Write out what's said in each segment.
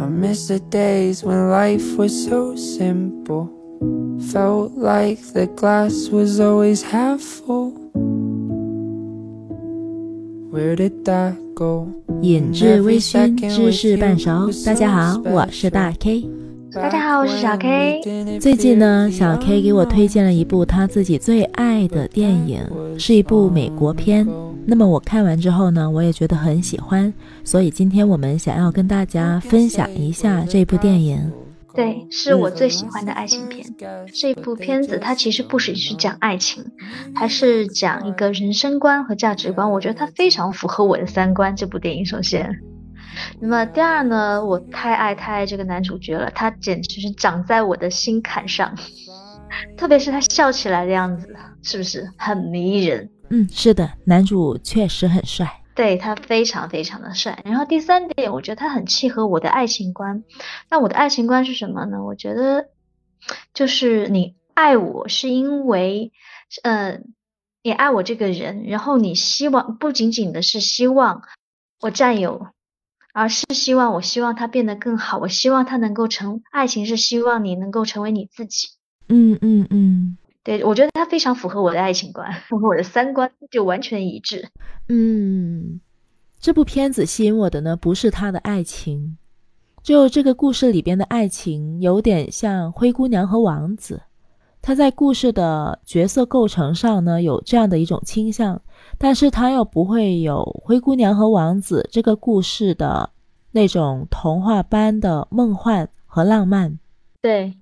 I miss the days when life was so simple. Felt like the glass was always half full. Where did that go? 饮至微醺，知识半熟。大家好，我是大 K。大家好，我是小 K。最近呢，小 K 给我推荐了一部他自己最爱的电影，是一部美国片。那么我看完之后呢，我也觉得很喜欢，所以今天我们想要跟大家分享一下这部电影。对，是我最喜欢的爱情片。这部片子它其实不只是讲爱情，还是讲一个人生观和价值观。我觉得它非常符合我的三观。这部电影首先，那么第二呢，我太爱太爱这个男主角了，他简直是长在我的心坎上，特别是他笑起来的样子，是不是很迷人？嗯，是的，男主确实很帅，对他非常非常的帅。然后第三点，我觉得他很契合我的爱情观。那我的爱情观是什么呢？我觉得就是你爱我是因为，嗯，你爱我这个人，然后你希望不仅仅的是希望我占有，而是希望我希望他变得更好，我希望他能够成爱情是希望你能够成为你自己。嗯嗯嗯。对，我觉得他非常符合我的爱情观，符合我的三观，就完全一致。嗯，这部片子吸引我的呢，不是他的爱情，就这个故事里边的爱情有点像灰姑娘和王子，他在故事的角色构成上呢有这样的一种倾向，但是他又不会有灰姑娘和王子这个故事的那种童话般的梦幻和浪漫。对。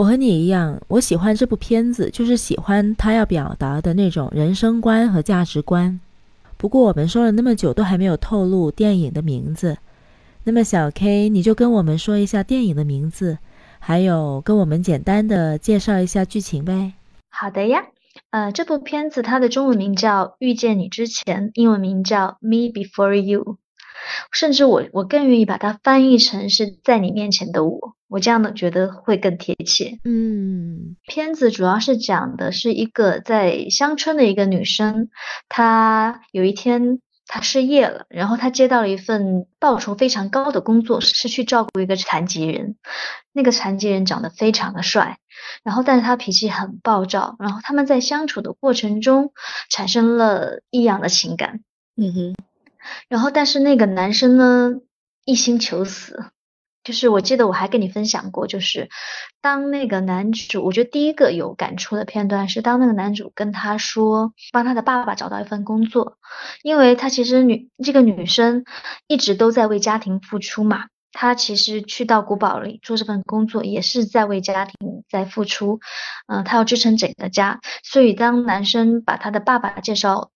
我和你一样，我喜欢这部片子，就是喜欢他要表达的那种人生观和价值观。不过我们说了那么久，都还没有透露电影的名字。那么小 K，你就跟我们说一下电影的名字，还有跟我们简单的介绍一下剧情呗。好的呀，呃，这部片子它的中文名叫《遇见你之前》，英文名叫《Me Before You》。甚至我我更愿意把它翻译成是在你面前的我，我这样的觉得会更贴切。嗯，片子主要是讲的是一个在乡村的一个女生，她有一天她失业了，然后她接到了一份报酬非常高的工作，是去照顾一个残疾人。那个残疾人长得非常的帅，然后但是他脾气很暴躁，然后他们在相处的过程中产生了异样的情感。嗯哼。然后，但是那个男生呢，一心求死。就是我记得我还跟你分享过，就是当那个男主，我觉得第一个有感触的片段是，当那个男主跟他说，帮他的爸爸找到一份工作，因为他其实女这个女生一直都在为家庭付出嘛，她其实去到古堡里做这份工作，也是在为家庭在付出，嗯，她要支撑整个家，所以当男生把他的爸爸介绍。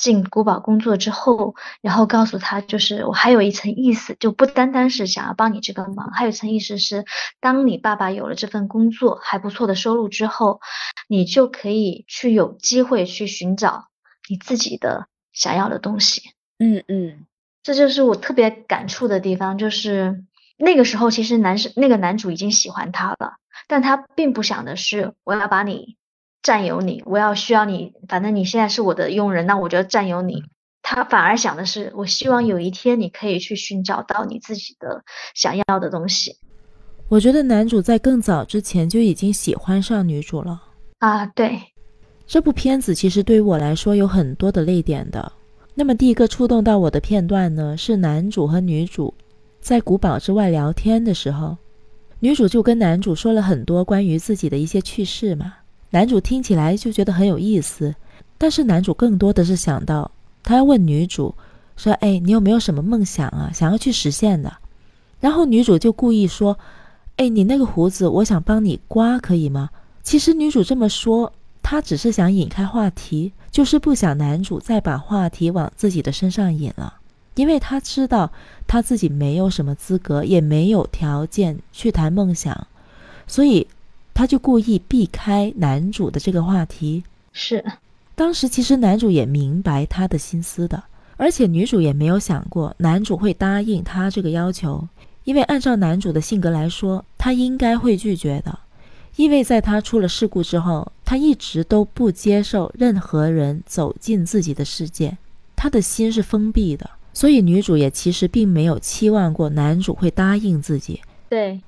进古堡工作之后，然后告诉他，就是我还有一层意思，就不单单是想要帮你这个忙，还有一层意思是，当你爸爸有了这份工作还不错的收入之后，你就可以去有机会去寻找你自己的想要的东西。嗯嗯，这就是我特别感触的地方，就是那个时候其实男生那个男主已经喜欢他了，但他并不想的是我要把你。占有你，我要需要你，反正你现在是我的佣人，那我就占有你。他反而想的是，我希望有一天你可以去寻找到你自己的想要的东西。我觉得男主在更早之前就已经喜欢上女主了啊。对，这部片子其实对于我来说有很多的泪点的。那么第一个触动到我的片段呢，是男主和女主在古堡之外聊天的时候，女主就跟男主说了很多关于自己的一些趣事嘛。男主听起来就觉得很有意思，但是男主更多的是想到，他要问女主说：“哎，你有没有什么梦想啊？想要去实现的？”然后女主就故意说：“哎，你那个胡子，我想帮你刮，可以吗？”其实女主这么说，她只是想引开话题，就是不想男主再把话题往自己的身上引了，因为她知道她自己没有什么资格，也没有条件去谈梦想，所以。他就故意避开男主的这个话题，是。当时其实男主也明白他的心思的，而且女主也没有想过男主会答应他这个要求，因为按照男主的性格来说，他应该会拒绝的，因为在他出了事故之后，他一直都不接受任何人走进自己的世界，他的心是封闭的，所以女主也其实并没有期望过男主会答应自己。对，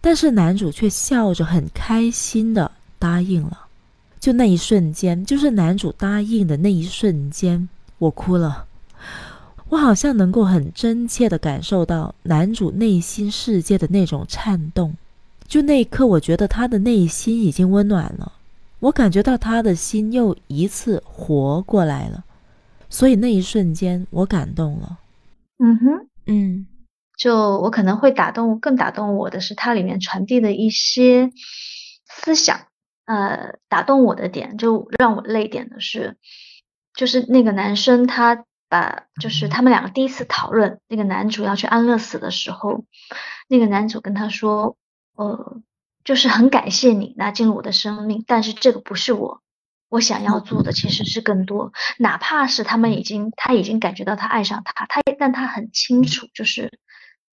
但是男主却笑着很开心的答应了。就那一瞬间，就是男主答应的那一瞬间，我哭了。我好像能够很真切的感受到男主内心世界的那种颤动。就那一刻，我觉得他的内心已经温暖了，我感觉到他的心又一次活过来了。所以那一瞬间，我感动了。嗯哼，嗯，就我可能会打动，更打动我的是它里面传递的一些思想。呃，打动我的点，就让我泪点的是，就是那个男生他把，就是他们两个第一次讨论那个男主要去安乐死的时候，那个男主跟他说，呃，就是很感谢你拿进了我的生命，但是这个不是我。我想要做的其实是更多，哪怕是他们已经，他已经感觉到他爱上他，他但他很清楚，就是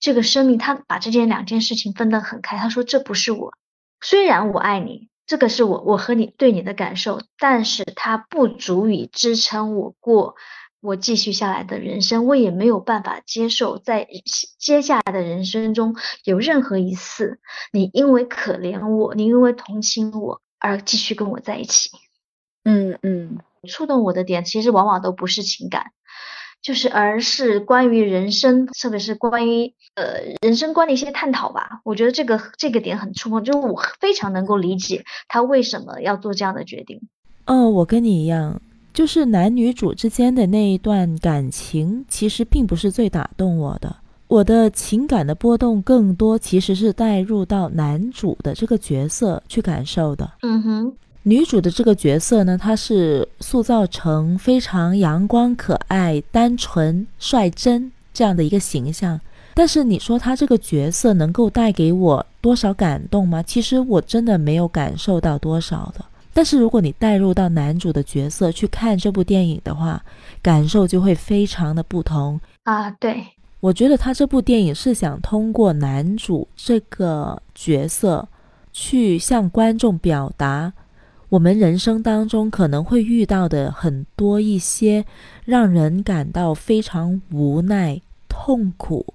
这个生命，他把这件两件事情分得很开。他说这不是我，虽然我爱你，这个是我我和你对你的感受，但是它不足以支撑我过我继续下来的人生，我也没有办法接受在接下来的人生中有任何一次你因为可怜我，你因为同情我而继续跟我在一起。嗯嗯，触动我的点其实往往都不是情感，就是而是关于人生，特别是关于呃人生观的一些探讨吧。我觉得这个这个点很触碰，就是我非常能够理解他为什么要做这样的决定。哦，我跟你一样，就是男女主之间的那一段感情，其实并不是最打动我的。我的情感的波动更多其实是带入到男主的这个角色去感受的。嗯哼。女主的这个角色呢，她是塑造成非常阳光、可爱、单纯、率真这样的一个形象。但是你说她这个角色能够带给我多少感动吗？其实我真的没有感受到多少的。但是如果你带入到男主的角色去看这部电影的话，感受就会非常的不同啊。对，我觉得他这部电影是想通过男主这个角色去向观众表达。我们人生当中可能会遇到的很多一些让人感到非常无奈、痛苦，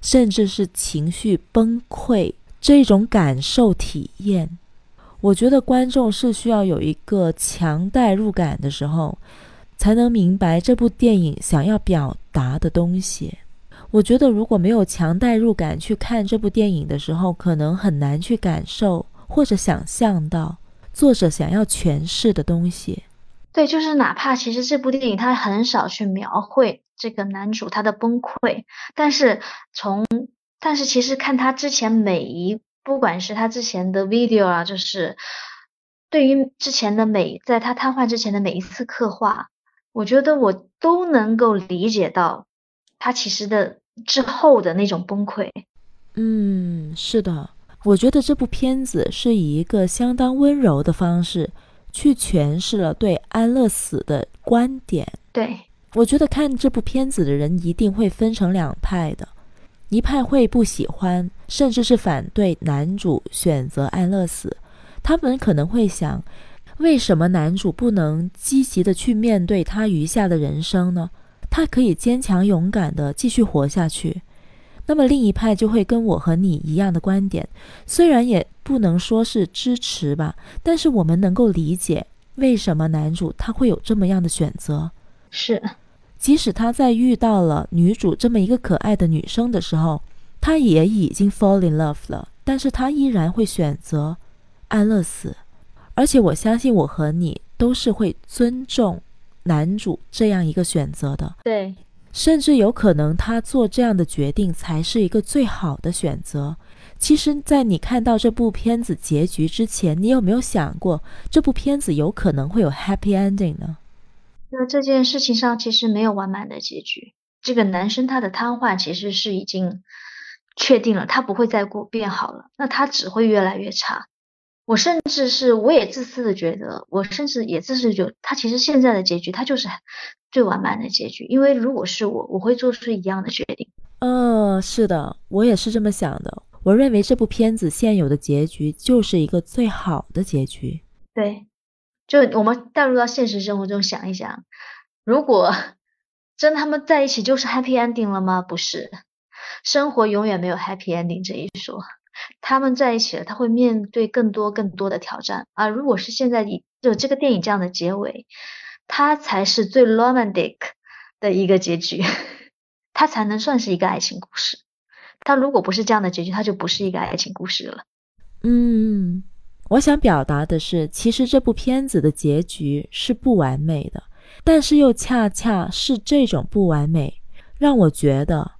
甚至是情绪崩溃这种感受体验，我觉得观众是需要有一个强代入感的时候，才能明白这部电影想要表达的东西。我觉得如果没有强代入感去看这部电影的时候，可能很难去感受或者想象到。作者想要诠释的东西，对，就是哪怕其实这部电影它很少去描绘这个男主他的崩溃，但是从但是其实看他之前每一，不管是他之前的 video 啊，就是对于之前的每在他瘫痪之前的每一次刻画，我觉得我都能够理解到他其实的之后的那种崩溃。嗯，是的。我觉得这部片子是以一个相当温柔的方式去诠释了对安乐死的观点。对我觉得看这部片子的人一定会分成两派的，一派会不喜欢，甚至是反对男主选择安乐死。他们可能会想，为什么男主不能积极的去面对他余下的人生呢？他可以坚强勇敢的继续活下去。那么另一派就会跟我和你一样的观点，虽然也不能说是支持吧，但是我们能够理解为什么男主他会有这么样的选择。是，即使他在遇到了女主这么一个可爱的女生的时候，他也已经 fall in love 了，但是他依然会选择安乐死。而且我相信我和你都是会尊重男主这样一个选择的。对。甚至有可能，他做这样的决定才是一个最好的选择。其实，在你看到这部片子结局之前，你有没有想过，这部片子有可能会有 happy ending 呢？那这件事情上，其实没有完满的结局。这个男生他的瘫痪其实是已经确定了，他不会再过变好了，那他只会越来越差。我甚至是，我也自私的觉得，我甚至也自私觉得，他其实现在的结局，他就是最完满的结局。因为如果是我，我会做出一样的决定。嗯，是的，我也是这么想的。我认为这部片子现有的结局就是一个最好的结局。对，就我们带入到现实生活中想一想，如果 真他们在一起就是 happy ending 了吗？不是，生活永远没有 happy ending 这一说。他们在一起了，他会面对更多更多的挑战啊！如果是现在以就这个电影这样的结尾，它才是最 romantic 的一个结局，它才能算是一个爱情故事。它如果不是这样的结局，它就不是一个爱情故事了。嗯，我想表达的是，其实这部片子的结局是不完美的，但是又恰恰是这种不完美，让我觉得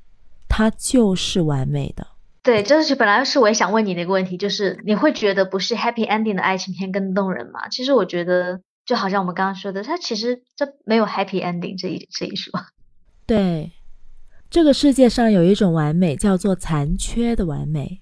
它就是完美的。对，这是本来是我也想问你的一个问题，就是你会觉得不是 happy ending 的爱情片更动人吗？其实我觉得，就好像我们刚刚说的，它其实这没有 happy ending 这一这一说。对，这个世界上有一种完美叫做残缺的完美，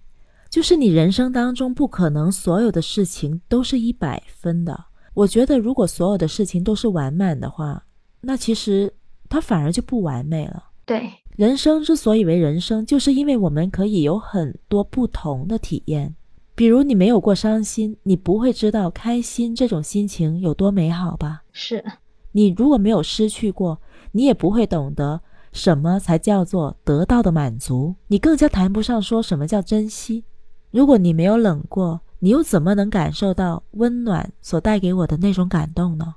就是你人生当中不可能所有的事情都是一百分的。我觉得如果所有的事情都是完满的话，那其实它反而就不完美了。对。人生之所以为人生，就是因为我们可以有很多不同的体验。比如你没有过伤心，你不会知道开心这种心情有多美好吧？是。你如果没有失去过，你也不会懂得什么才叫做得到的满足，你更加谈不上说什么叫珍惜。如果你没有冷过，你又怎么能感受到温暖所带给我的那种感动呢？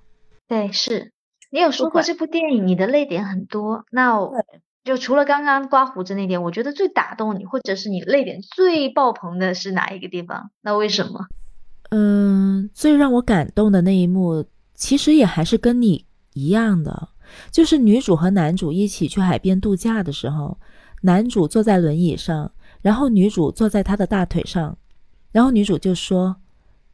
对，是你有说过这部电影你的泪点很多，那。就除了刚刚刮胡子那点，我觉得最打动你，或者是你泪点最爆棚的是哪一个地方？那为什么？嗯，最让我感动的那一幕，其实也还是跟你一样的，就是女主和男主一起去海边度假的时候，男主坐在轮椅上，然后女主坐在他的大腿上，然后女主就说：“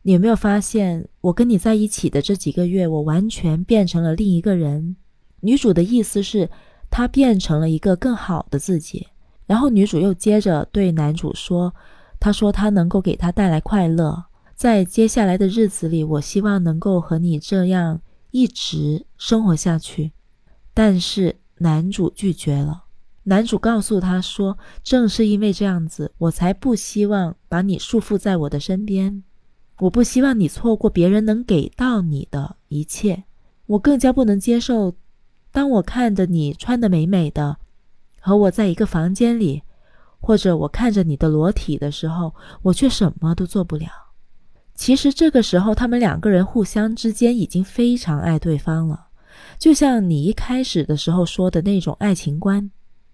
你有没有发现，我跟你在一起的这几个月，我完全变成了另一个人？”女主的意思是。他变成了一个更好的自己，然后女主又接着对男主说：“他说他能够给他带来快乐，在接下来的日子里，我希望能够和你这样一直生活下去。”但是男主拒绝了。男主告诉他说：“正是因为这样子，我才不希望把你束缚在我的身边，我不希望你错过别人能给到你的一切，我更加不能接受。”当我看着你穿的美美的，和我在一个房间里，或者我看着你的裸体的时候，我却什么都做不了。其实这个时候，他们两个人互相之间已经非常爱对方了，就像你一开始的时候说的那种爱情观。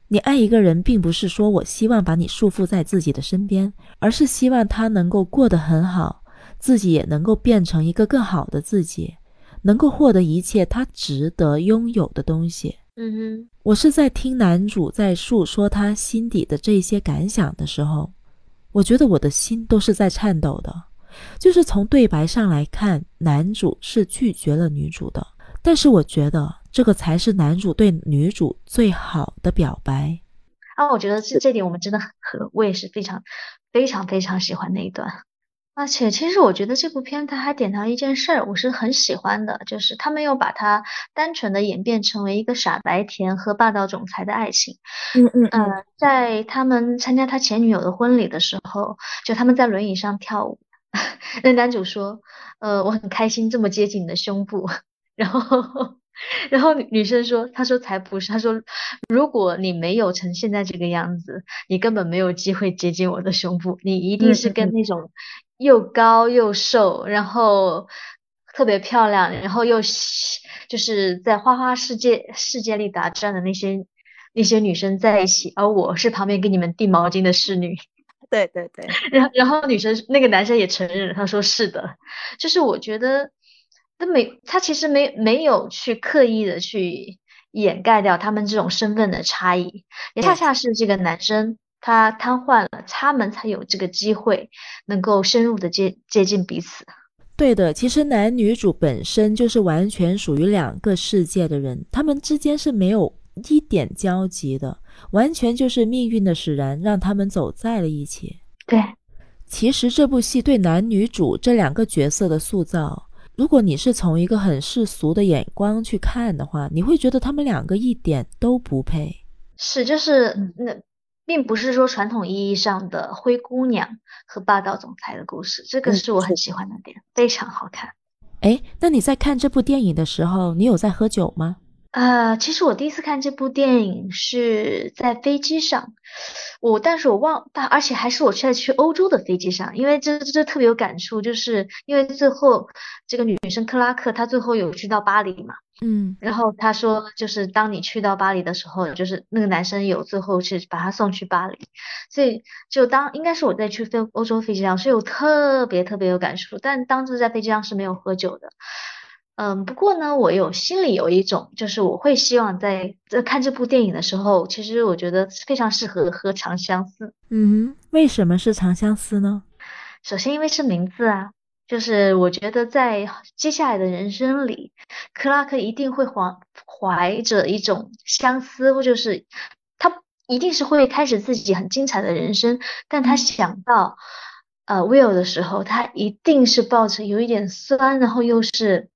你爱一个人，并不是说我希望把你束缚在自己的身边，而是希望他能够过得很好，自己也能够变成一个更好的自己。能够获得一切他值得拥有的东西。嗯哼，我是在听男主在诉说他心底的这些感想的时候，我觉得我的心都是在颤抖的。就是从对白上来看，男主是拒绝了女主的，但是我觉得这个才是男主对女主最好的表白。啊，我觉得这这点我们真的很合，我也是非常非常非常喜欢那一段。而且，其实我觉得这部片它还点到一件事儿，我是很喜欢的，就是他没有把它单纯的演变成为一个傻白甜和霸道总裁的爱情。嗯嗯嗯，在他们参加他前女友的婚礼的时候，就他们在轮椅上跳舞，那男主说：“呃，我很开心这么接近你的胸部。”然后，然后女生说：“她说才不是，她说如果你没有成现在这个样子，你根本没有机会接近我的胸部，你一定是跟那种。”又高又瘦，然后特别漂亮，然后又就是在花花世界世界里打转的那些那些女生在一起，而我是旁边给你们递毛巾的侍女。对 对对，然然后女生那个男生也承认，他说是的，就是我觉得他没他其实没没有去刻意的去掩盖掉他们这种身份的差异，也恰恰是这个男生。他瘫痪了，他们才有这个机会能够深入的接接近彼此。对的，其实男女主本身就是完全属于两个世界的人，他们之间是没有一点交集的，完全就是命运的使然，让他们走在了一起。对，其实这部戏对男女主这两个角色的塑造，如果你是从一个很世俗的眼光去看的话，你会觉得他们两个一点都不配。是，就是那。并不是说传统意义上的灰姑娘和霸道总裁的故事，这个是我很喜欢的点，非常好看。哎，那你在看这部电影的时候，你有在喝酒吗？呃，其实我第一次看这部电影是在飞机上，我但是我忘，但而且还是我在去欧洲的飞机上，因为这这特别有感触，就是因为最后这个女生克拉克她最后有去到巴黎嘛，嗯然后她说就是当你去到巴黎的时候，就是那个男生有最后是把她送去巴黎，所以就当应该是我在去飞欧洲飞机上，所以我特别特别有感触，但当时在飞机上是没有喝酒的。嗯，不过呢，我有心里有一种，就是我会希望在在看这部电影的时候，其实我觉得非常适合喝长相思。嗯，为什么是长相思呢？首先，因为是名字啊，就是我觉得在接下来的人生里，克拉克一定会怀怀着一种相思，或就是他一定是会开始自己很精彩的人生，但他想到呃 Will 的时候，他一定是抱着有一点酸，然后又是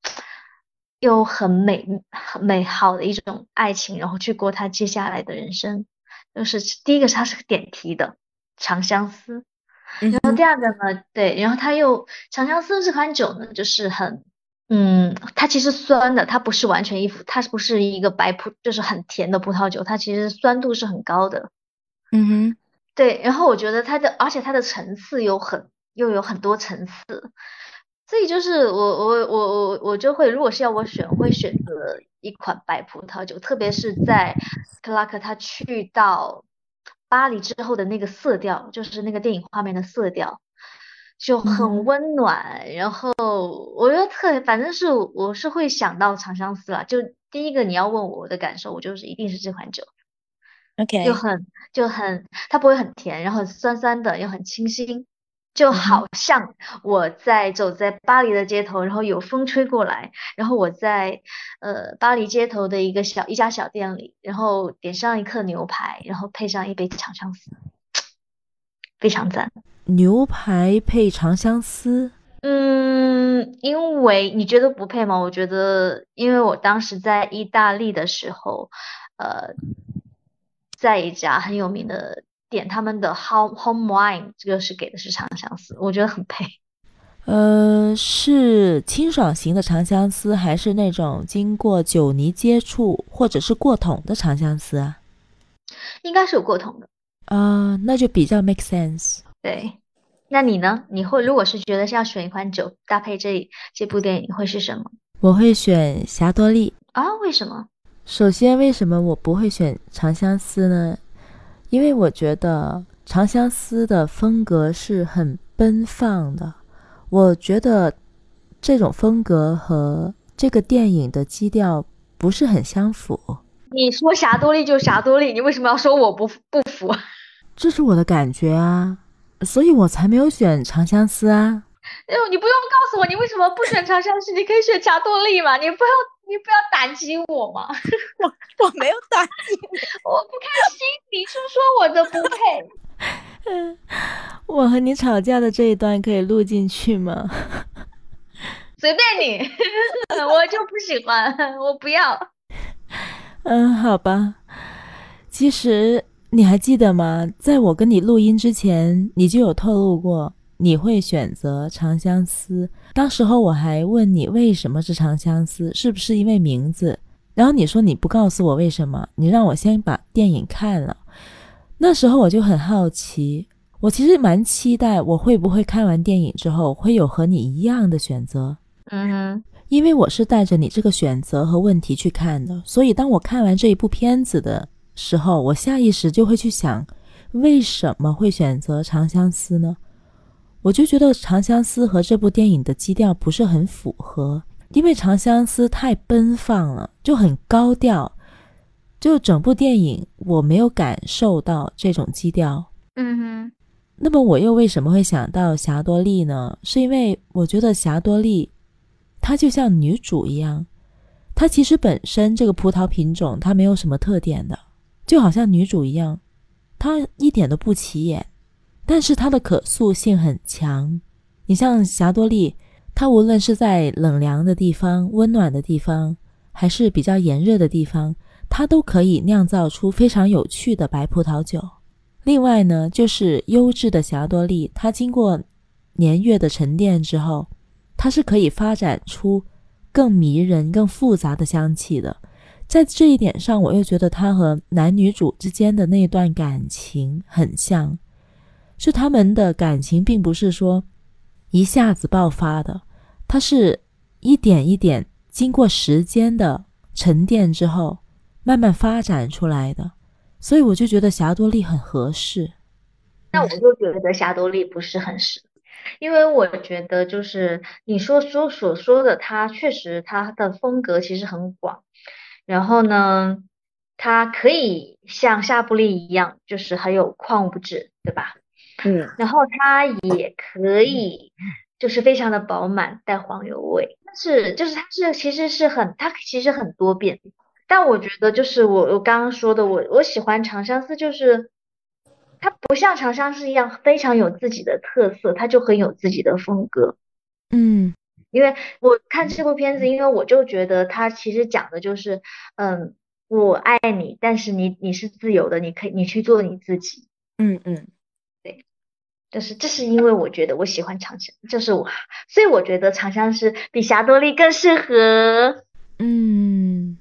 又很美很美好的一种爱情，然后去过他接下来的人生。就是第一个是他是个点题的长相思。然后第二个呢，对，然后他又长相思这款酒呢，就是很，嗯，它其实酸的，它不是完全一副，它不是一个白葡，就是很甜的葡萄酒，它其实酸度是很高的，嗯哼，对，然后我觉得它的，而且它的层次又很，又有很多层次，所以就是我我我我我就会，如果是要我选，我会选择一款白葡萄酒，特别是在克拉克他去到。巴黎之后的那个色调，就是那个电影画面的色调，就很温暖。然后我觉得特，反正是我是会想到长相思啦。就第一个你要问我的感受，我就是一定是这款酒。OK，就很就很，它不会很甜，然后酸酸的又很清新，就好像我在走在巴黎的街头，然后有风吹过来，然后我在呃巴黎街头的一个小一家小店里，然后点上一颗牛排，然后配上一杯长相思，非常赞。牛排配长相思，嗯，因为你觉得不配吗？我觉得，因为我当时在意大利的时候，呃，在一家很有名的店，他们的 home home wine 这个是给的是长相思，我觉得很配。呃，是清爽型的长相思，还是那种经过酒泥接触或者是过桶的长相思啊？应该是有过桶的。啊、那就比较 make sense。对，那你呢？你会如果是觉得是要选一款酒搭配这这部电影，会是什么我会选霞多丽。啊？为什么？首先，为什么我不会选长相思呢？因为我觉得长相思的风格是很奔放的，我觉得这种风格和这个电影的基调不是很相符，你说啥多利就啥多利，你为什么要说我不不服？这是我的感觉啊，所以我才没有选长相思啊。哎呦，你不用告诉我你为什么不选长相思，你可以选霞多丽嘛，你不要你不要打击我嘛，我我没有打击你，我不开心，你是说我的不配？嗯我和你吵架的这一段可以录进去吗？随便你，我就不喜欢，我不要。嗯，好吧。其实你还记得吗？在我跟你录音之前，你就有透露过你会选择长相思。当时候我还问你为什么是长相思，是不是因为名字？然后你说你不告诉我为什么，你让我先把电影看了。那时候我就很好奇，我其实蛮期待我会不会看完电影之后会有和你一样的选择。嗯哼，因为我是带着你这个选择和问题去看的，所以当我看完这一部片子的时候，我下意识就会去想，为什么会选择《长相思》呢？我就觉得《长相思》和这部电影的基调不是很符合，因为《长相思》太奔放了，就很高调，就整部电影我没有感受到这种基调。嗯哼，那么我又为什么会想到霞多丽呢？是因为我觉得霞多丽，她就像女主一样，她其实本身这个葡萄品种它没有什么特点的，就好像女主一样，她一点都不起眼，但是它的可塑性很强。你像霞多丽，它无论是在冷凉的地方、温暖的地方，还是比较炎热的地方，它都可以酿造出非常有趣的白葡萄酒。另外呢，就是优质的霞多丽，它经过年月的沉淀之后，它是可以发展出更迷人、更复杂的香气的。在这一点上，我又觉得它和男女主之间的那段感情很像，是他们的感情并不是说一下子爆发的，它是一点一点经过时间的沉淀之后慢慢发展出来的，所以我就觉得霞多丽很合适。那我就觉得霞多丽不是很适，因为我觉得就是你说说所说的，他确实他的风格其实很广。然后呢，它可以像夏布利一样，就是很有矿物质，对吧？嗯。然后它也可以，就是非常的饱满，带黄油味。但是就是它是其实是很，它其实很多变。但我觉得就是我我刚刚说的，我我喜欢长相思，就是它不像长相思一样非常有自己的特色，它就很有自己的风格。嗯。因为我看这部片子，因为我就觉得它其实讲的就是，嗯，我爱你，但是你你是自由的，你可以你去做你自己。嗯嗯，对，就是这是因为我觉得我喜欢长相，就是我，所以我觉得长相是比霞多丽更适合。嗯，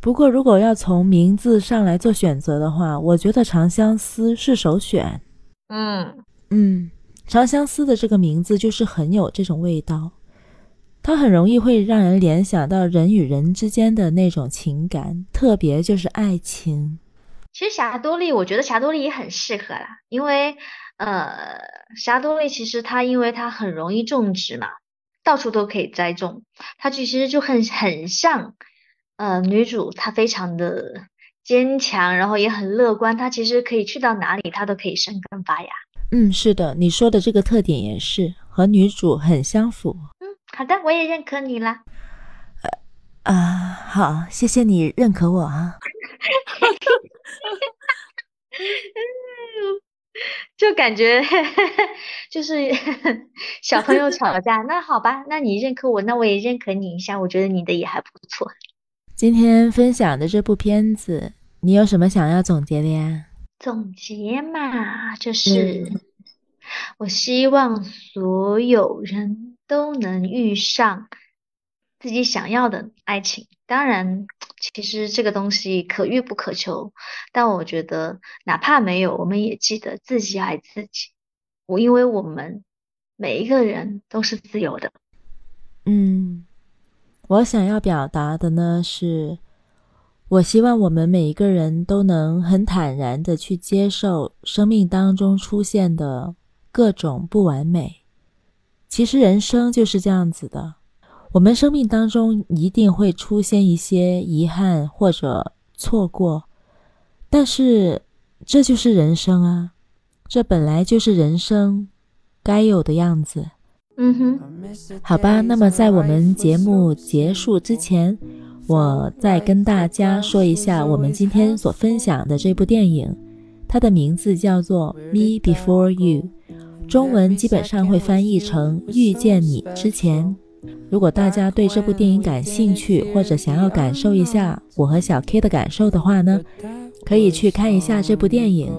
不过如果要从名字上来做选择的话，我觉得长相思是首选。嗯嗯，长相思的这个名字就是很有这种味道。它很容易会让人联想到人与人之间的那种情感，特别就是爱情。其实霞多丽，我觉得霞多丽也很适合啦，因为呃，霞多丽其实它因为它很容易种植嘛，到处都可以栽种，它其实就很很像呃女主，她非常的坚强，然后也很乐观，她其实可以去到哪里，她都可以生根发芽。嗯，是的，你说的这个特点也是和女主很相符。嗯好的，我也认可你啦。呃啊，好，谢谢你认可我啊。就感觉 就是 小朋友吵架，那好吧，那你认可我，那我也认可你一下，我觉得你的也还不错。今天分享的这部片子，你有什么想要总结的呀？总结嘛，就是我希望所有人。都能遇上自己想要的爱情。当然，其实这个东西可遇不可求。但我觉得，哪怕没有，我们也记得自己爱自己。我因为我们每一个人都是自由的。嗯，我想要表达的呢是，我希望我们每一个人都能很坦然的去接受生命当中出现的各种不完美。其实人生就是这样子的，我们生命当中一定会出现一些遗憾或者错过，但是这就是人生啊，这本来就是人生该有的样子。嗯哼，好吧，那么在我们节目结束之前，我再跟大家说一下我们今天所分享的这部电影，它的名字叫做《Me Before You》。中文基本上会翻译成“遇见你之前”。如果大家对这部电影感兴趣，或者想要感受一下我和小 K 的感受的话呢，可以去看一下这部电影。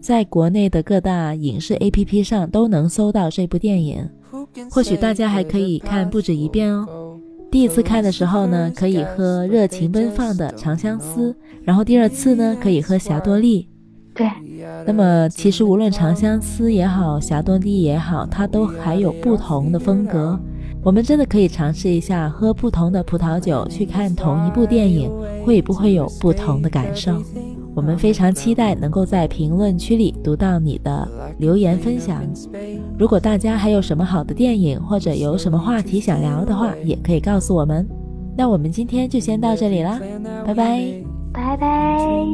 在国内的各大影视 APP 上都能搜到这部电影。或许大家还可以看不止一遍哦。第一次看的时候呢，可以喝热情奔放的《长相思》，然后第二次呢，可以喝霞多丽。对。那么，其实无论长相思也好，霞多丽也好，它都还有不同的风格。我们真的可以尝试一下，喝不同的葡萄酒去看同一部电影，会不会有不同的感受？我们非常期待能够在评论区里读到你的留言分享。如果大家还有什么好的电影，或者有什么话题想聊的话，也可以告诉我们。那我们今天就先到这里啦，拜拜，拜拜。